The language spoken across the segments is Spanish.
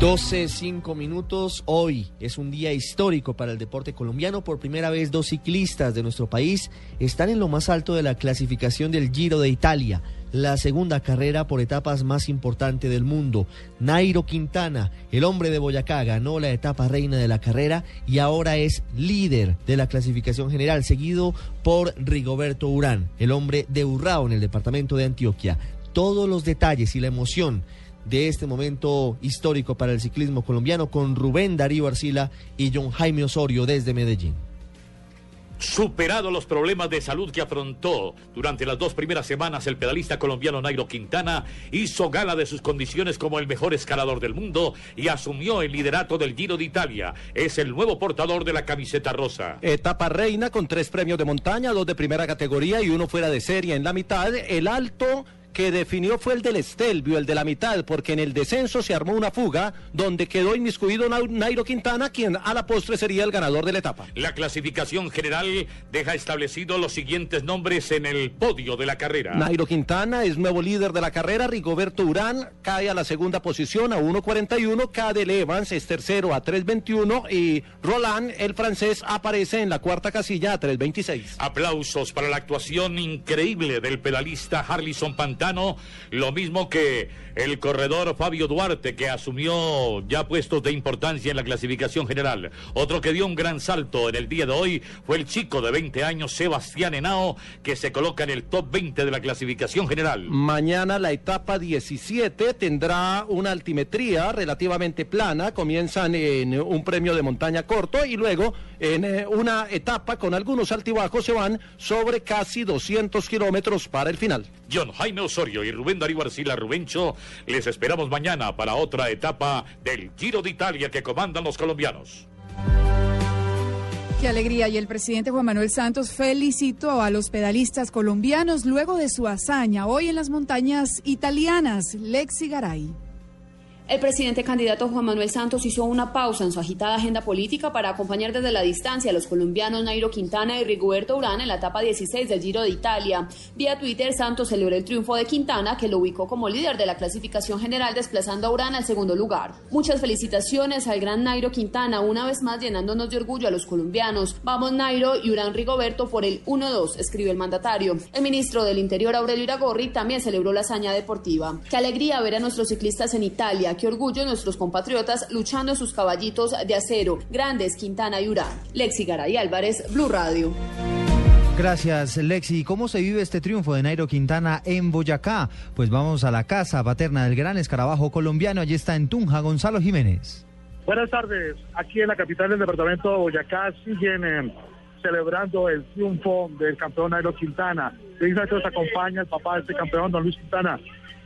12, 5 minutos. Hoy es un día histórico para el deporte colombiano. Por primera vez, dos ciclistas de nuestro país están en lo más alto de la clasificación del Giro de Italia, la segunda carrera por etapas más importante del mundo. Nairo Quintana, el hombre de Boyacá, ganó la etapa reina de la carrera y ahora es líder de la clasificación general, seguido por Rigoberto Urán, el hombre de Urrao en el departamento de Antioquia. Todos los detalles y la emoción de este momento histórico para el ciclismo colombiano con Rubén Darío Arcila y John Jaime Osorio desde Medellín. Superado los problemas de salud que afrontó durante las dos primeras semanas, el pedalista colombiano Nairo Quintana hizo gala de sus condiciones como el mejor escalador del mundo y asumió el liderato del Giro de Italia. Es el nuevo portador de la camiseta rosa. Etapa reina con tres premios de montaña, dos de primera categoría y uno fuera de serie en la mitad. El alto que definió fue el del Estelvio, el de la mitad, porque en el descenso se armó una fuga donde quedó inmiscuido Nairo Quintana, quien a la postre sería el ganador de la etapa. La clasificación general deja establecidos los siguientes nombres en el podio de la carrera. Nairo Quintana es nuevo líder de la carrera, Rigoberto Urán cae a la segunda posición a 1.41, Cadel Evans es tercero a 3.21 y Roland, el francés, aparece en la cuarta casilla a 3.26. Aplausos para la actuación increíble del pedalista Harlison Lo mismo que el corredor Fabio Duarte, que asumió ya puestos de importancia en la clasificación general. Otro que dio un gran salto en el día de hoy fue el chico de 20 años, Sebastián Henao, que se coloca en el top 20 de la clasificación general. Mañana la etapa 17 tendrá una altimetría relativamente plana, comienzan en un premio de montaña corto y luego en eh, una etapa con algunos altibajos se van sobre casi 200 kilómetros para el final. John Jaime Osorio y Rubén Darío Arcila Rubencho les esperamos mañana para otra etapa del Giro de Italia que comandan los colombianos. Qué alegría. Y el presidente Juan Manuel Santos felicitó a los pedalistas colombianos luego de su hazaña hoy en las montañas italianas. Lexi Garay. El presidente candidato Juan Manuel Santos hizo una pausa en su agitada agenda política para acompañar desde la distancia a los colombianos Nairo Quintana y Rigoberto Urán en la etapa 16 del Giro de Italia. Vía Twitter, Santos celebró el triunfo de Quintana, que lo ubicó como líder de la clasificación general, desplazando a Urán al segundo lugar. Muchas felicitaciones al gran Nairo Quintana, una vez más llenándonos de orgullo a los colombianos. Vamos Nairo y Urán Rigoberto por el 1-2, escribió el mandatario. El ministro del Interior, Aurelio Iragorri, también celebró la hazaña deportiva. Qué alegría ver a nuestros ciclistas en Italia qué orgullo nuestros compatriotas luchando sus caballitos de acero, grandes Quintana y Urán. Lexi Garay Álvarez, Blue Radio. Gracias, Lexi. ¿Cómo se vive este triunfo de Nairo Quintana en Boyacá? Pues vamos a la casa paterna del gran escarabajo colombiano. Allí está en Tunja, Gonzalo Jiménez. Buenas tardes. Aquí en la capital del departamento de Boyacá siguen eh, celebrando el triunfo del campeón Nairo Quintana. De nos acompaña el papá de este campeón, don Luis Quintana.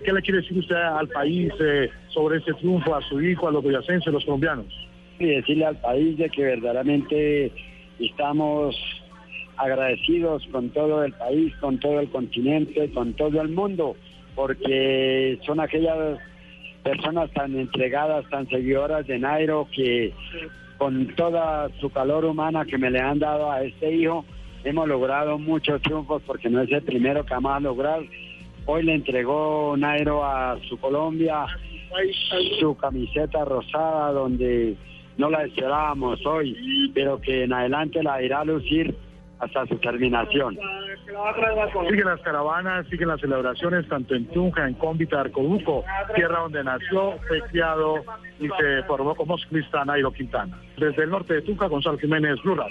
¿Qué le quiere decir usted al país eh, sobre este triunfo, a su hijo, a los boyacenses, a los colombianos? Y decirle al país de que verdaderamente estamos agradecidos con todo el país, con todo el continente, con todo el mundo, porque son aquellas personas tan entregadas, tan seguidoras de Nairo, que con toda su calor humana que me le han dado a este hijo, hemos logrado muchos triunfos, porque no es el primero que vamos a lograr Hoy le entregó Nairo a su Colombia su camiseta rosada donde no la esperábamos hoy, pero que en adelante la irá a lucir hasta su terminación. Siguen las caravanas, siguen las celebraciones tanto en Tunja, en Cómbita, Arcoduco, tierra donde nació, fue criado y se formó como ciclista Nairo Quintana. Desde el norte de Tunja, Gonzalo Jiménez, Rural.